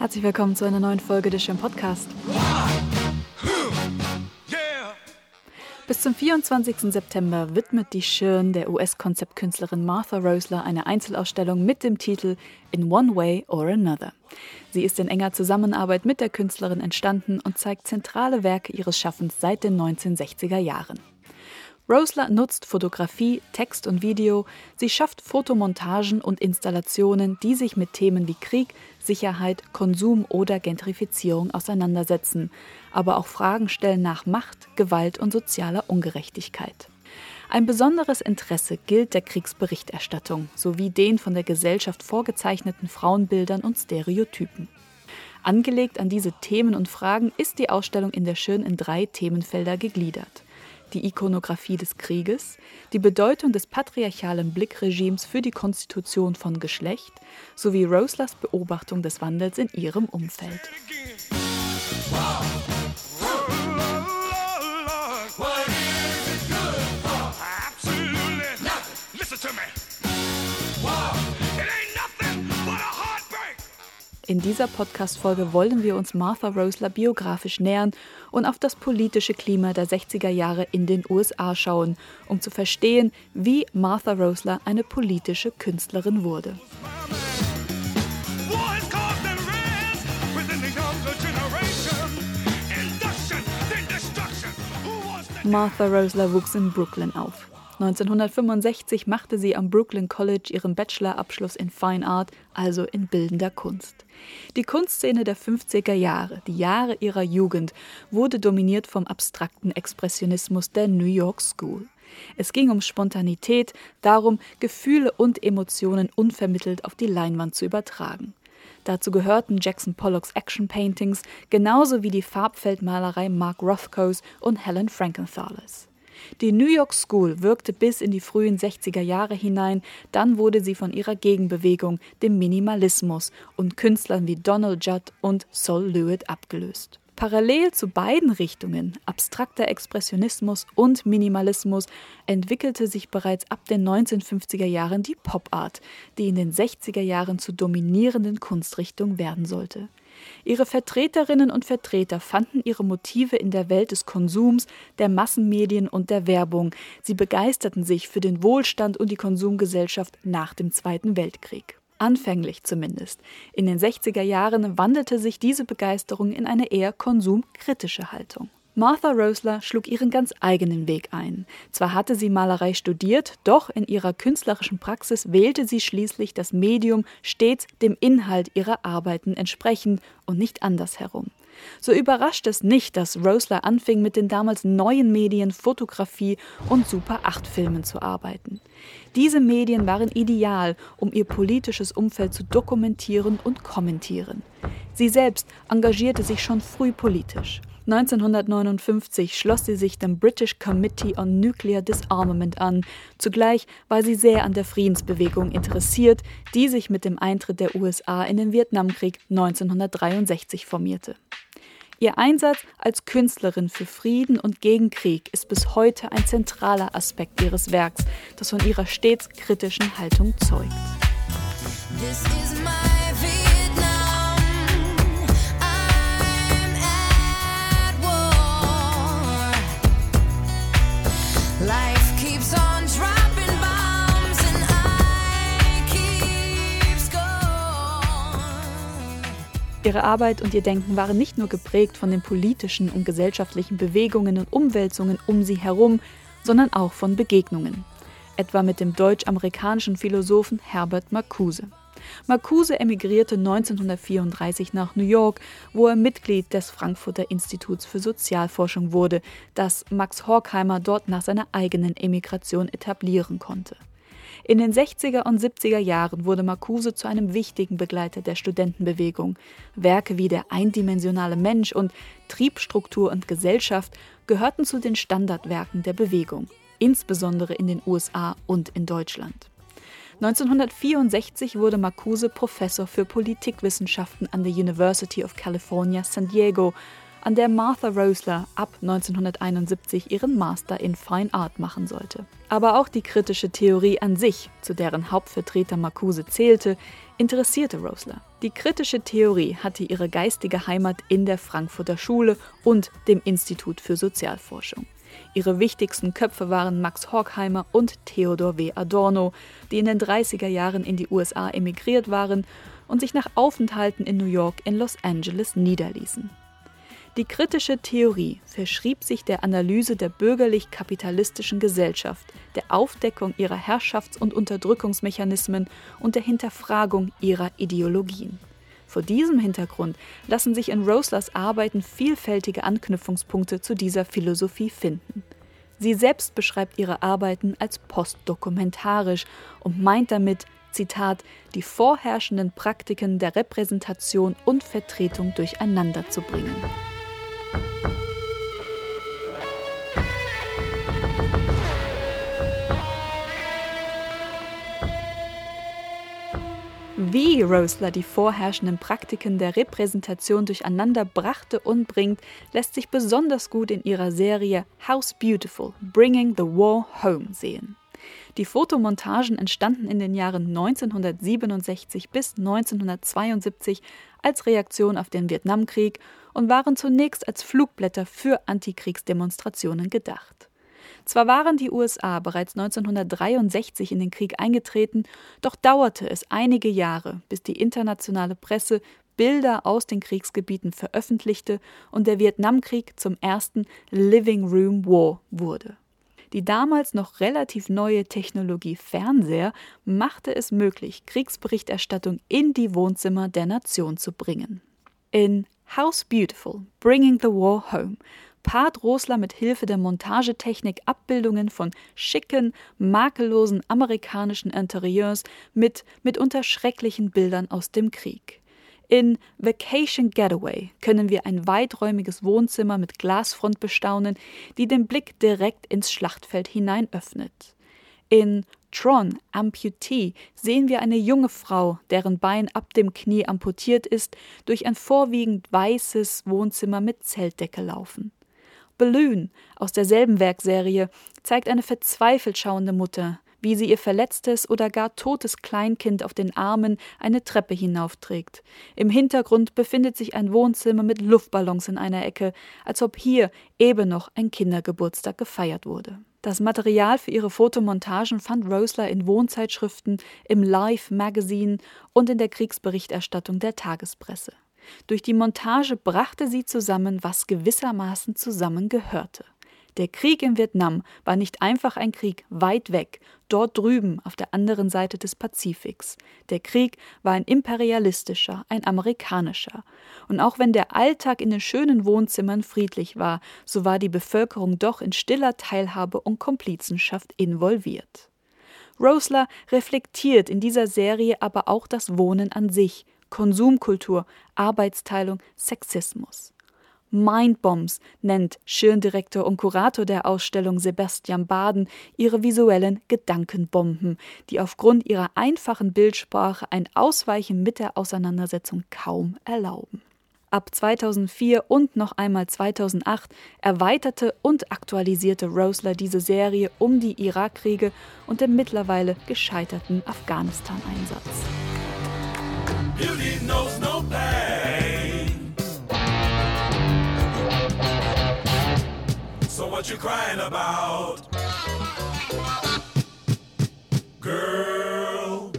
Herzlich willkommen zu einer neuen Folge des Schirm Podcast. Bis zum 24. September widmet die Schirn der US-Konzeptkünstlerin Martha Rosler eine Einzelausstellung mit dem Titel In One Way or Another. Sie ist in enger Zusammenarbeit mit der Künstlerin entstanden und zeigt zentrale Werke ihres Schaffens seit den 1960er Jahren. Rosler nutzt Fotografie, Text und Video. Sie schafft Fotomontagen und Installationen, die sich mit Themen wie Krieg, Sicherheit, Konsum oder Gentrifizierung auseinandersetzen, aber auch Fragen stellen nach Macht, Gewalt und sozialer Ungerechtigkeit. Ein besonderes Interesse gilt der Kriegsberichterstattung sowie den von der Gesellschaft vorgezeichneten Frauenbildern und Stereotypen. Angelegt an diese Themen und Fragen ist die Ausstellung in der Schirn in drei Themenfelder gegliedert die Ikonographie des Krieges, die Bedeutung des patriarchalen Blickregimes für die Konstitution von Geschlecht sowie Roslers Beobachtung des Wandels in ihrem Umfeld. In dieser Podcast-Folge wollen wir uns Martha Rosler biografisch nähern und auf das politische Klima der 60er Jahre in den USA schauen, um zu verstehen, wie Martha Rosler eine politische Künstlerin wurde. Martha Rosler wuchs in Brooklyn auf. 1965 machte sie am Brooklyn College ihren Bachelorabschluss in Fine Art, also in bildender Kunst. Die Kunstszene der 50er Jahre, die Jahre ihrer Jugend, wurde dominiert vom abstrakten Expressionismus der New York School. Es ging um Spontanität, darum, Gefühle und Emotionen unvermittelt auf die Leinwand zu übertragen. Dazu gehörten Jackson Pollocks Action Paintings genauso wie die Farbfeldmalerei Mark Rothkos und Helen Frankenthalers. Die New York School wirkte bis in die frühen 60er Jahre hinein, dann wurde sie von ihrer Gegenbewegung, dem Minimalismus und Künstlern wie Donald Judd und Sol Lewitt abgelöst. Parallel zu beiden Richtungen, abstrakter Expressionismus und Minimalismus, entwickelte sich bereits ab den 1950er Jahren die Pop Art, die in den 60er Jahren zur dominierenden Kunstrichtung werden sollte. Ihre Vertreterinnen und Vertreter fanden ihre Motive in der Welt des Konsums, der Massenmedien und der Werbung. Sie begeisterten sich für den Wohlstand und die Konsumgesellschaft nach dem Zweiten Weltkrieg. Anfänglich zumindest. In den 60er Jahren wandelte sich diese Begeisterung in eine eher konsumkritische Haltung. Martha Rosler schlug ihren ganz eigenen Weg ein. Zwar hatte sie Malerei studiert, doch in ihrer künstlerischen Praxis wählte sie schließlich das Medium stets dem Inhalt ihrer Arbeiten entsprechend und nicht andersherum. So überrascht es nicht, dass Rosler anfing, mit den damals neuen Medien Fotografie und Super-8-Filmen zu arbeiten. Diese Medien waren ideal, um ihr politisches Umfeld zu dokumentieren und kommentieren. Sie selbst engagierte sich schon früh politisch. 1959 schloss sie sich dem British Committee on Nuclear Disarmament an. Zugleich war sie sehr an der Friedensbewegung interessiert, die sich mit dem Eintritt der USA in den Vietnamkrieg 1963 formierte. Ihr Einsatz als Künstlerin für Frieden und gegen Krieg ist bis heute ein zentraler Aspekt ihres Werks, das von ihrer stets kritischen Haltung zeugt. Ihre Arbeit und ihr Denken waren nicht nur geprägt von den politischen und gesellschaftlichen Bewegungen und Umwälzungen um sie herum, sondern auch von Begegnungen, etwa mit dem deutsch-amerikanischen Philosophen Herbert Marcuse. Marcuse emigrierte 1934 nach New York, wo er Mitglied des Frankfurter Instituts für Sozialforschung wurde, das Max Horkheimer dort nach seiner eigenen Emigration etablieren konnte. In den 60er und 70er Jahren wurde Marcuse zu einem wichtigen Begleiter der Studentenbewegung. Werke wie Der eindimensionale Mensch und Triebstruktur und Gesellschaft gehörten zu den Standardwerken der Bewegung, insbesondere in den USA und in Deutschland. 1964 wurde Marcuse Professor für Politikwissenschaften an der University of California, San Diego an der Martha Rosler ab 1971 ihren Master in Fine Art machen sollte. Aber auch die kritische Theorie an sich, zu deren Hauptvertreter Marcuse zählte, interessierte Rosler. Die kritische Theorie hatte ihre geistige Heimat in der Frankfurter Schule und dem Institut für Sozialforschung. Ihre wichtigsten Köpfe waren Max Horkheimer und Theodor W. Adorno, die in den 30er Jahren in die USA emigriert waren und sich nach Aufenthalten in New York in Los Angeles niederließen. Die kritische Theorie verschrieb sich der Analyse der bürgerlich-kapitalistischen Gesellschaft, der Aufdeckung ihrer Herrschafts- und Unterdrückungsmechanismen und der Hinterfragung ihrer Ideologien. Vor diesem Hintergrund lassen sich in Roslers Arbeiten vielfältige Anknüpfungspunkte zu dieser Philosophie finden. Sie selbst beschreibt ihre Arbeiten als postdokumentarisch und meint damit, Zitat, die vorherrschenden Praktiken der Repräsentation und Vertretung durcheinander zu bringen. Wie Rosler die vorherrschenden Praktiken der Repräsentation durcheinander brachte und bringt, lässt sich besonders gut in ihrer Serie House Beautiful Bringing the War Home sehen. Die Fotomontagen entstanden in den Jahren 1967 bis 1972 als Reaktion auf den Vietnamkrieg und waren zunächst als Flugblätter für Antikriegsdemonstrationen gedacht. Zwar waren die USA bereits 1963 in den Krieg eingetreten, doch dauerte es einige Jahre, bis die internationale Presse Bilder aus den Kriegsgebieten veröffentlichte und der Vietnamkrieg zum ersten Living Room War wurde. Die damals noch relativ neue Technologie Fernseher machte es möglich, Kriegsberichterstattung in die Wohnzimmer der Nation zu bringen. In House Beautiful, Bringing the War Home paart Rosler mit Hilfe der Montagetechnik Abbildungen von schicken, makellosen amerikanischen Interieurs mit mitunter schrecklichen Bildern aus dem Krieg. In Vacation Getaway können wir ein weiträumiges Wohnzimmer mit Glasfront bestaunen, die den Blick direkt ins Schlachtfeld hinein öffnet. In Tron Amputee sehen wir eine junge Frau, deren Bein ab dem Knie amputiert ist, durch ein vorwiegend weißes Wohnzimmer mit Zeltdecke laufen. Balloon aus derselben Werkserie zeigt eine verzweifelt schauende Mutter, wie sie ihr verletztes oder gar totes Kleinkind auf den Armen eine Treppe hinaufträgt. Im Hintergrund befindet sich ein Wohnzimmer mit Luftballons in einer Ecke, als ob hier eben noch ein Kindergeburtstag gefeiert wurde. Das Material für ihre Fotomontagen fand Rosler in Wohnzeitschriften, im Live Magazine und in der Kriegsberichterstattung der Tagespresse. Durch die Montage brachte sie zusammen, was gewissermaßen zusammengehörte. Der Krieg in Vietnam war nicht einfach ein Krieg weit weg, dort drüben auf der anderen Seite des Pazifiks. Der Krieg war ein imperialistischer, ein amerikanischer. Und auch wenn der Alltag in den schönen Wohnzimmern friedlich war, so war die Bevölkerung doch in stiller Teilhabe und Komplizenschaft involviert. Rosler reflektiert in dieser Serie aber auch das Wohnen an sich Konsumkultur, Arbeitsteilung, Sexismus. Mindbombs nennt Schirndirektor und Kurator der Ausstellung Sebastian Baden ihre visuellen Gedankenbomben, die aufgrund ihrer einfachen Bildsprache ein Ausweichen mit der Auseinandersetzung kaum erlauben. Ab 2004 und noch einmal 2008 erweiterte und aktualisierte Rosler diese Serie um die Irakkriege und den mittlerweile gescheiterten Afghanistan-Einsatz. What you crying about? Girl.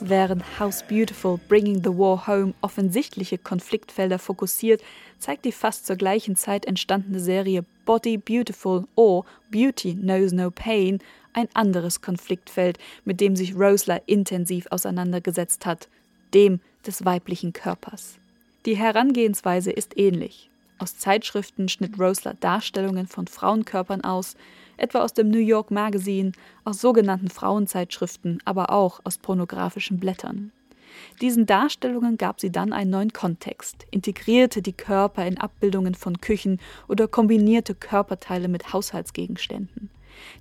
Während House Beautiful Bringing the War Home offensichtliche Konfliktfelder fokussiert, zeigt die fast zur gleichen Zeit entstandene Serie Body Beautiful or Beauty Knows No Pain ein anderes Konfliktfeld, mit dem sich Rosler intensiv auseinandergesetzt hat, dem des weiblichen Körpers. Die Herangehensweise ist ähnlich. Aus Zeitschriften schnitt Rosler Darstellungen von Frauenkörpern aus, etwa aus dem New York Magazine, aus sogenannten Frauenzeitschriften, aber auch aus pornografischen Blättern. Diesen Darstellungen gab sie dann einen neuen Kontext, integrierte die Körper in Abbildungen von Küchen oder kombinierte Körperteile mit Haushaltsgegenständen.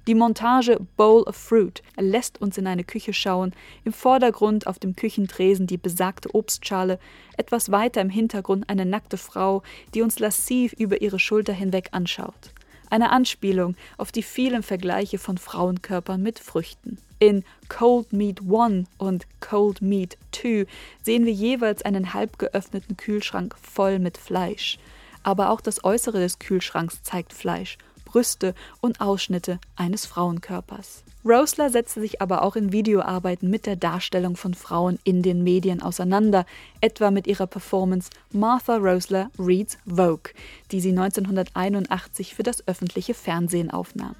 Die Montage Bowl of Fruit lässt uns in eine Küche schauen, im Vordergrund auf dem Küchentresen die besagte Obstschale, etwas weiter im Hintergrund eine nackte Frau, die uns lassiv über ihre Schulter hinweg anschaut. eine Anspielung auf die vielen Vergleiche von Frauenkörpern mit Früchten. In Cold Meat One und Cold Meat Two sehen wir jeweils einen halb geöffneten Kühlschrank voll mit Fleisch. Aber auch das Äußere des Kühlschranks zeigt Fleisch, Brüste und Ausschnitte eines Frauenkörpers. Rosler setzte sich aber auch in Videoarbeiten mit der Darstellung von Frauen in den Medien auseinander, etwa mit ihrer Performance Martha Rosler Reads Vogue, die sie 1981 für das öffentliche Fernsehen aufnahm.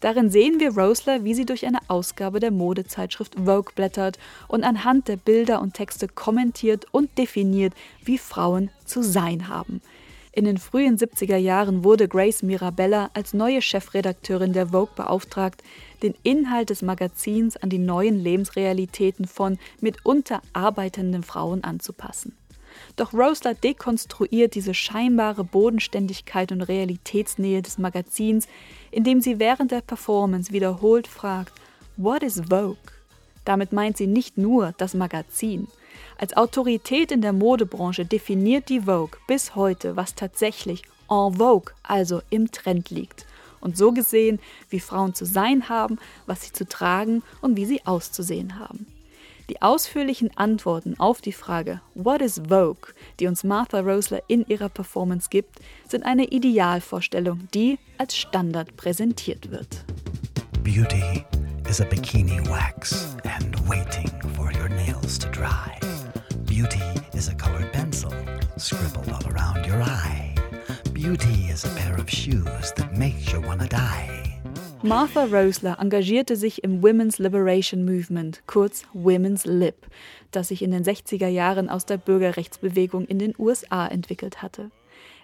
Darin sehen wir Rosler, wie sie durch eine Ausgabe der Modezeitschrift Vogue blättert und anhand der Bilder und Texte kommentiert und definiert, wie Frauen zu sein haben. In den frühen 70er Jahren wurde Grace Mirabella als neue Chefredakteurin der Vogue beauftragt, den Inhalt des Magazins an die neuen Lebensrealitäten von mitunter arbeitenden Frauen anzupassen. Doch Rosler dekonstruiert diese scheinbare Bodenständigkeit und Realitätsnähe des Magazins, indem sie während der Performance wiederholt fragt: What is Vogue? Damit meint sie nicht nur das Magazin. Als Autorität in der Modebranche definiert die Vogue bis heute, was tatsächlich en vogue, also im Trend liegt. Und so gesehen, wie Frauen zu sein haben, was sie zu tragen und wie sie auszusehen haben. Die ausführlichen Antworten auf die Frage What is Vogue, die uns Martha Rosler in ihrer Performance gibt, sind eine Idealvorstellung, die als Standard präsentiert wird. Beauty is a bikini wax and waiting for your nails to dry. Beauty is a colored pencil scribbled all around your eye. Beauty is a pair of shoes that makes you wanna die. Martha Rosler engagierte sich im Women's Liberation Movement, kurz Women's Lib, das sich in den 60er Jahren aus der Bürgerrechtsbewegung in den USA entwickelt hatte.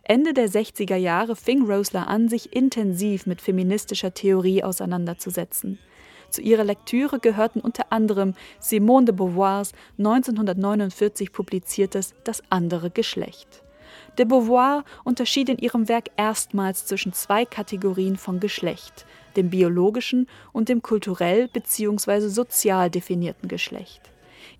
Ende der 60er Jahre fing Rosler an, sich intensiv mit feministischer Theorie auseinanderzusetzen. Zu ihrer Lektüre gehörten unter anderem Simone de Beauvoirs 1949 publiziertes Das andere Geschlecht. De Beauvoir unterschied in ihrem Werk erstmals zwischen zwei Kategorien von Geschlecht, dem biologischen und dem kulturell bzw. sozial definierten Geschlecht.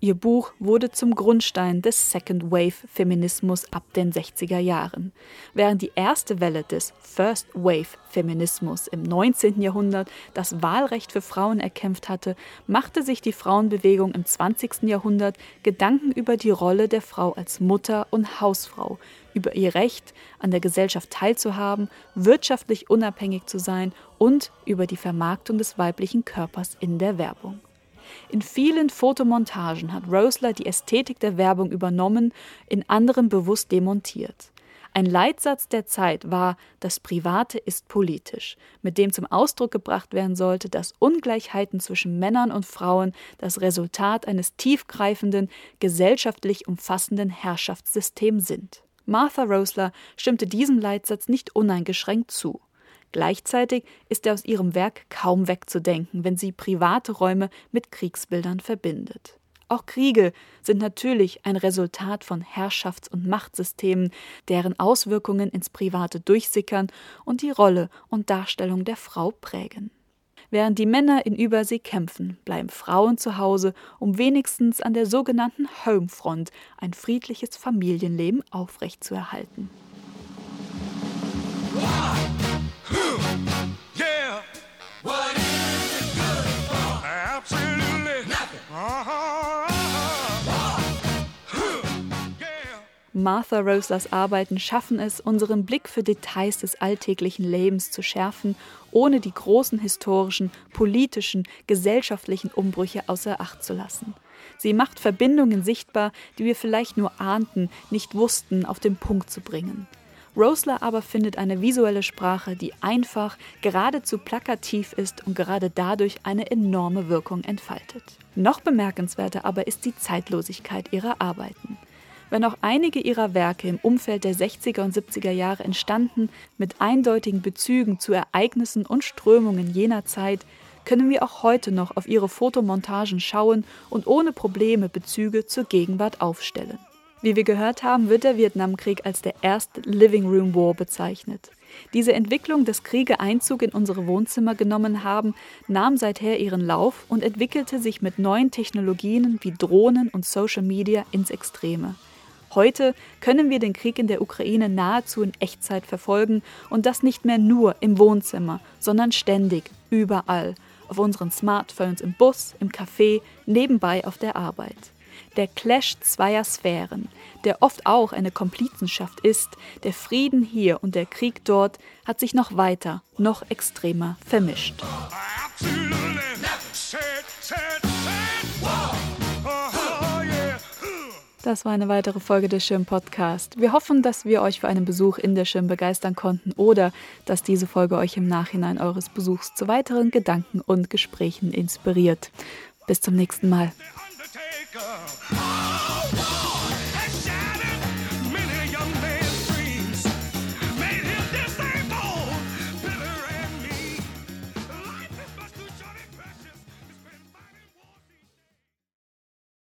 Ihr Buch wurde zum Grundstein des Second Wave Feminismus ab den 60er Jahren. Während die erste Welle des First Wave Feminismus im 19. Jahrhundert das Wahlrecht für Frauen erkämpft hatte, machte sich die Frauenbewegung im 20. Jahrhundert Gedanken über die Rolle der Frau als Mutter und Hausfrau, über ihr Recht, an der Gesellschaft teilzuhaben, wirtschaftlich unabhängig zu sein und über die Vermarktung des weiblichen Körpers in der Werbung. In vielen Fotomontagen hat Rosler die Ästhetik der Werbung übernommen, in anderen bewusst demontiert. Ein Leitsatz der Zeit war Das Private ist politisch, mit dem zum Ausdruck gebracht werden sollte, dass Ungleichheiten zwischen Männern und Frauen das Resultat eines tiefgreifenden, gesellschaftlich umfassenden Herrschaftssystems sind. Martha Rosler stimmte diesem Leitsatz nicht uneingeschränkt zu. Gleichzeitig ist er aus ihrem Werk kaum wegzudenken, wenn sie private Räume mit Kriegsbildern verbindet. Auch Kriege sind natürlich ein Resultat von Herrschafts- und Machtsystemen, deren Auswirkungen ins Private durchsickern und die Rolle und Darstellung der Frau prägen. Während die Männer in Übersee kämpfen, bleiben Frauen zu Hause, um wenigstens an der sogenannten Homefront ein friedliches Familienleben aufrechtzuerhalten. Martha Roslers Arbeiten schaffen es, unseren Blick für Details des alltäglichen Lebens zu schärfen, ohne die großen historischen, politischen, gesellschaftlichen Umbrüche außer Acht zu lassen. Sie macht Verbindungen sichtbar, die wir vielleicht nur ahnten, nicht wussten, auf den Punkt zu bringen. Rosler aber findet eine visuelle Sprache, die einfach, geradezu plakativ ist und gerade dadurch eine enorme Wirkung entfaltet. Noch bemerkenswerter aber ist die Zeitlosigkeit ihrer Arbeiten. Wenn auch einige ihrer Werke im Umfeld der 60er und 70er Jahre entstanden, mit eindeutigen Bezügen zu Ereignissen und Strömungen jener Zeit, können wir auch heute noch auf ihre Fotomontagen schauen und ohne Probleme Bezüge zur Gegenwart aufstellen. Wie wir gehört haben, wird der Vietnamkrieg als der erste Living Room War bezeichnet. Diese Entwicklung, dass Kriege Einzug in unsere Wohnzimmer genommen haben, nahm seither ihren Lauf und entwickelte sich mit neuen Technologien wie Drohnen und Social Media ins Extreme. Heute können wir den Krieg in der Ukraine nahezu in Echtzeit verfolgen und das nicht mehr nur im Wohnzimmer, sondern ständig, überall, auf unseren Smartphones, im Bus, im Café, nebenbei auf der Arbeit. Der Clash zweier Sphären, der oft auch eine Komplizenschaft ist, der Frieden hier und der Krieg dort, hat sich noch weiter, noch extremer vermischt. Das war eine weitere Folge des Schirm Podcast. Wir hoffen, dass wir euch für einen Besuch in der Schirm begeistern konnten oder dass diese Folge euch im Nachhinein eures Besuchs zu weiteren Gedanken und Gesprächen inspiriert. Bis zum nächsten Mal.